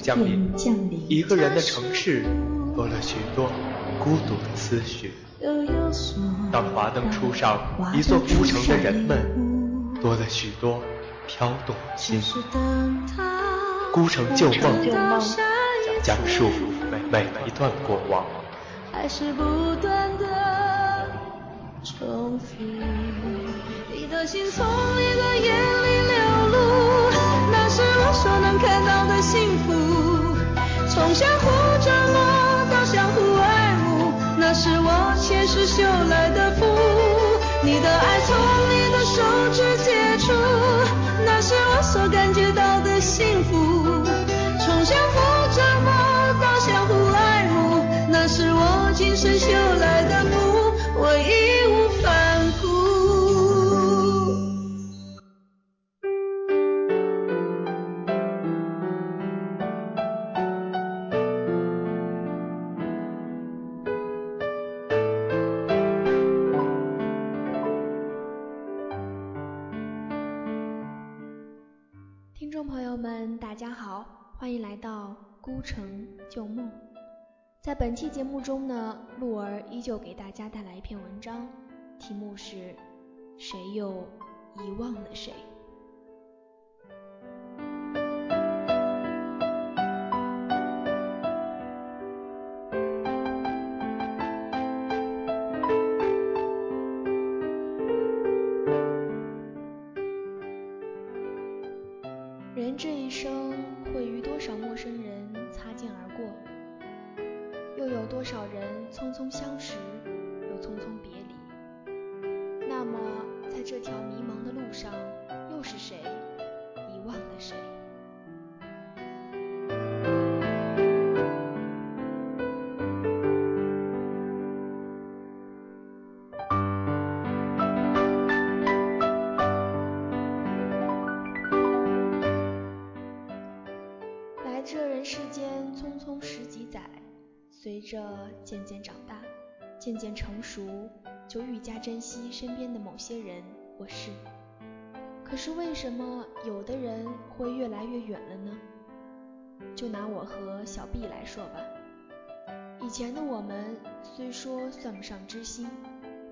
降临，一个人的城市多了许多孤独的思绪。当华灯初上，一座孤城的人们多了许多飘动的心。孤城旧梦，讲述每每一段过往。还是不断的重复，你的心从里流露，那是我所能看到的幸福。从相互折磨到相互爱慕，那是我前世修来的福。孤城旧梦。在本期节目中呢，鹿儿依旧给大家带来一篇文章，题目是《谁又遗忘了谁》。有多少人匆匆相识，又匆匆别离？那么，在这条迷茫的路上，又是谁遗忘了谁？渐渐成熟，就愈加珍惜身边的某些人或事。可是为什么有的人会越来越远了呢？就拿我和小 B 来说吧，以前的我们虽说算不上知心，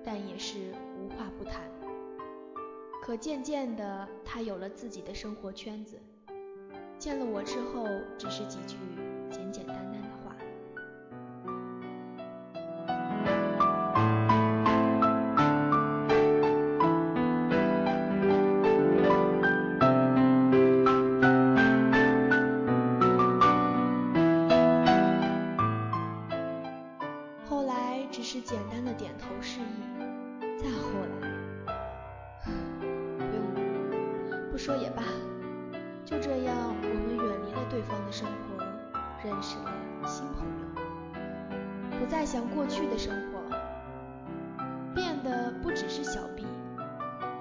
但也是无话不谈。可渐渐的，他有了自己的生活圈子。见了我之后，只是几句简简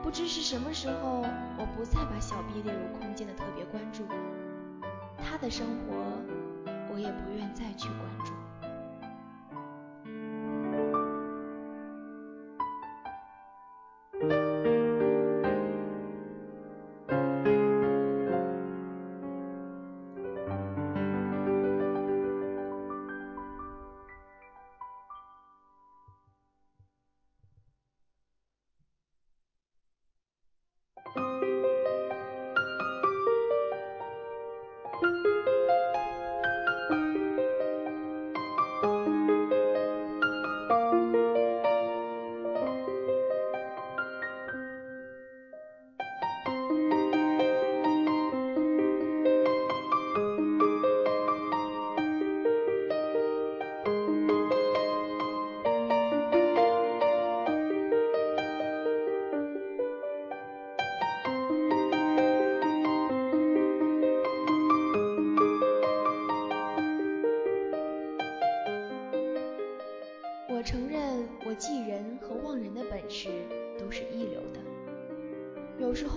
不知是什么时候，我不再把小 B 列入空间的特别关注，他的生活，我也不愿再去关注。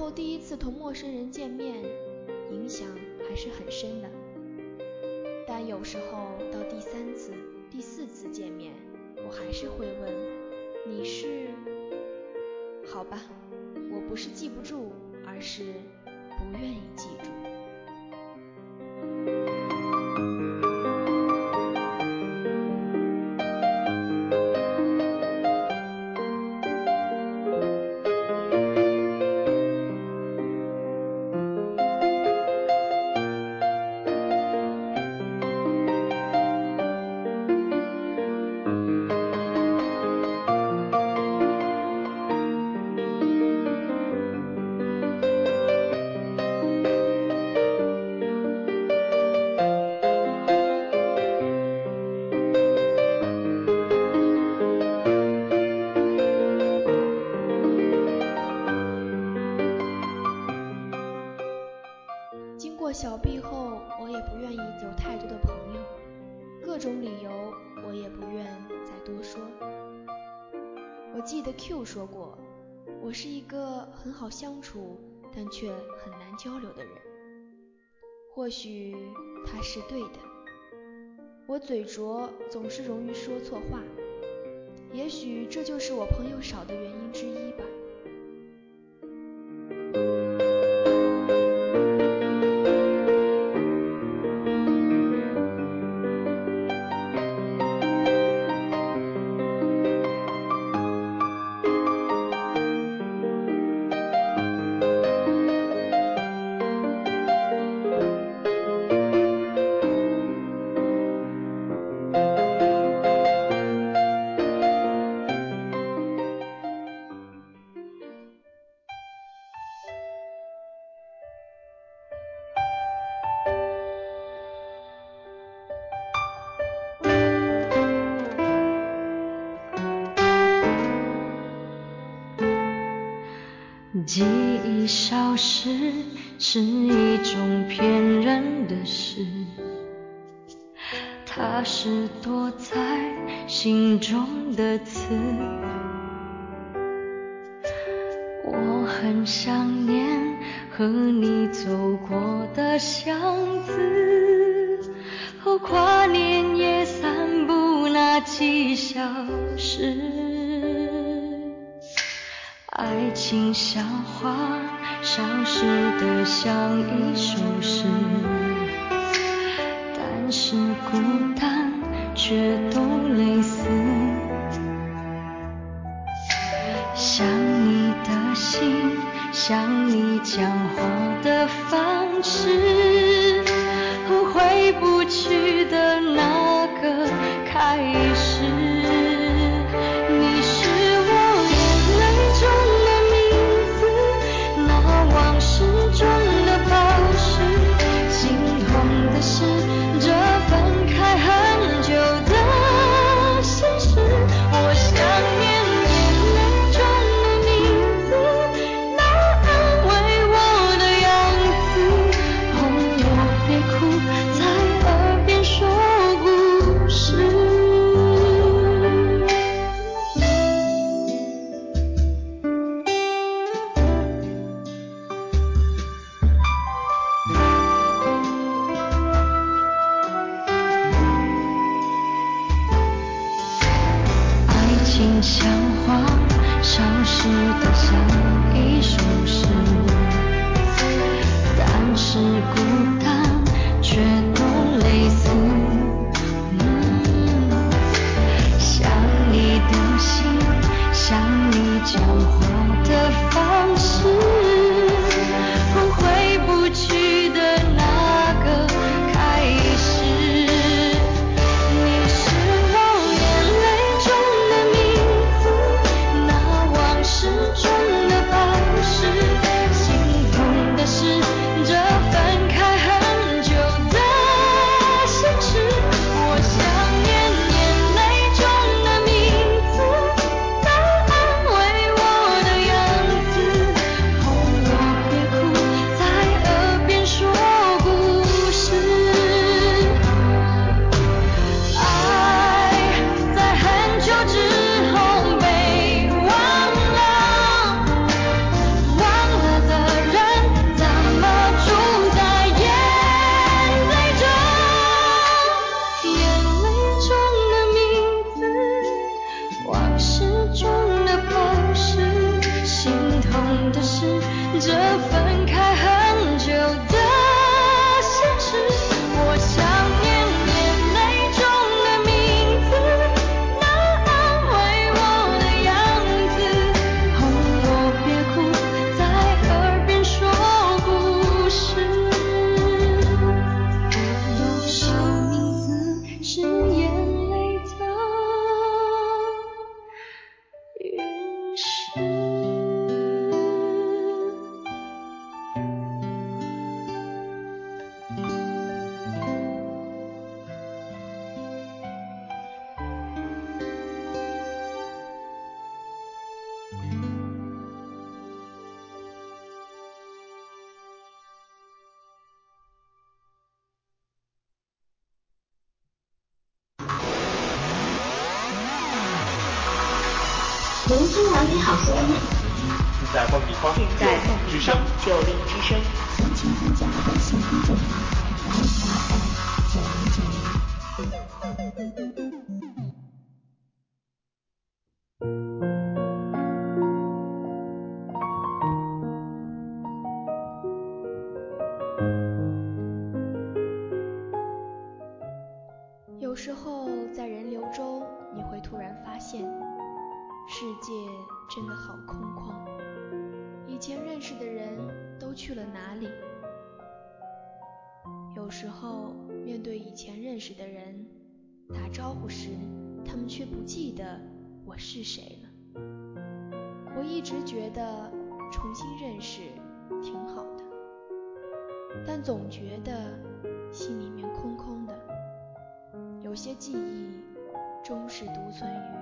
后第一次同陌生人见面，影响还是很深的。但有时候到第三次、第四次见面，我还是会问：“你是？”好吧，我不是记不住，而是不愿意记住。处，但却很难交流的人。或许他是对的，我嘴拙，总是容易说错话，也许这就是我朋友少的原因之一吧。消失是一种骗人的事，它是躲在心中的刺。我很想念和你走过的巷子，和跨年夜散步那几小时。爱情像花，消失的像一首诗，但是孤单却都类似。想你的心，想你讲话的方式，和回不去的那个开始。年轻男女好声音，在梦里方，在梦之声，九零之声。以前认识的人都去了哪里？有时候面对以前认识的人，打招呼时，他们却不记得我是谁了。我一直觉得重新认识挺好的，但总觉得心里面空空的。有些记忆终是独存于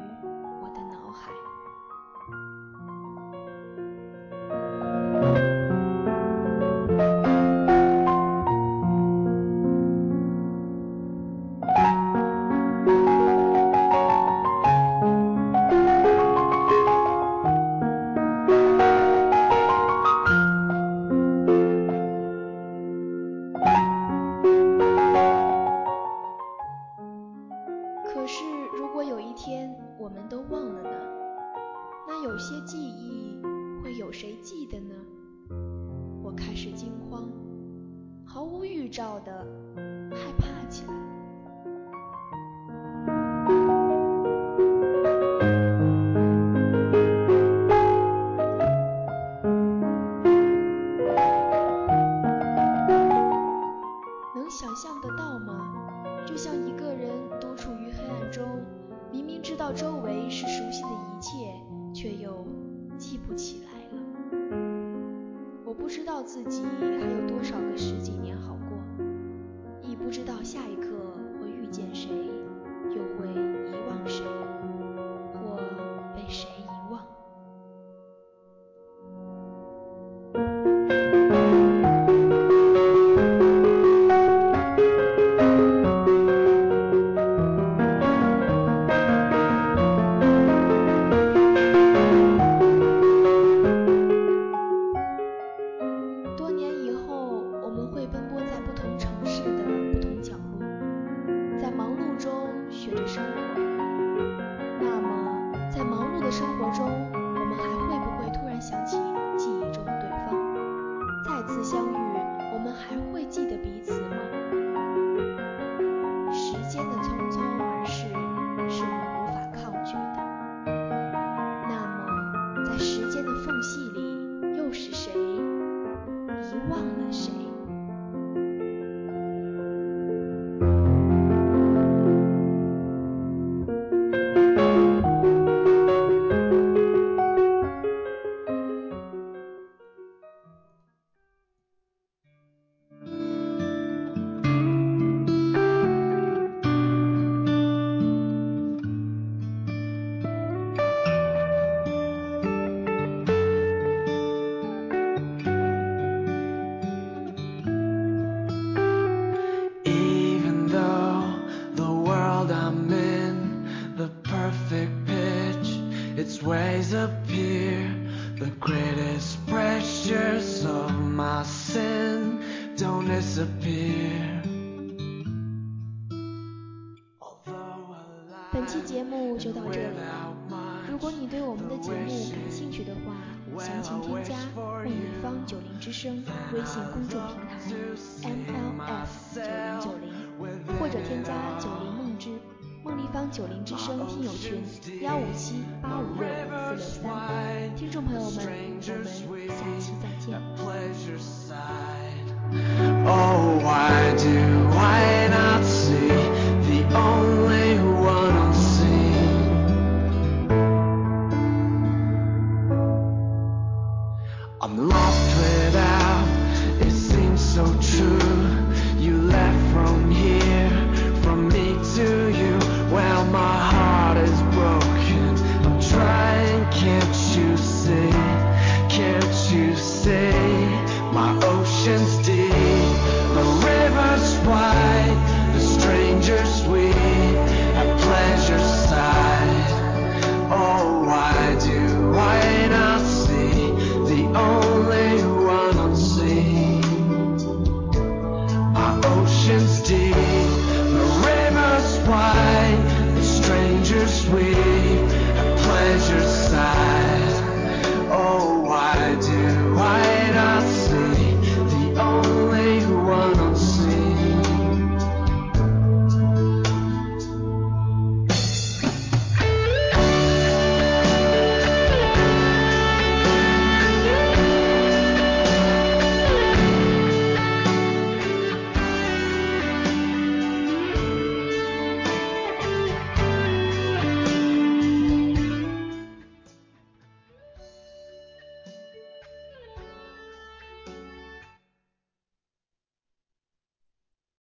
预兆的害怕起来。下一刻会遇见谁，又会遗忘谁，学着生活本期节目就到这里了。如果你对我们的节目感兴趣的话，详情添加梦立方九零之声微信公众平台 MLF 九零九零，或者添加九零梦之梦立方九零之声听友群幺五七八五六四六三听众朋友们我们下期再见。Oh why do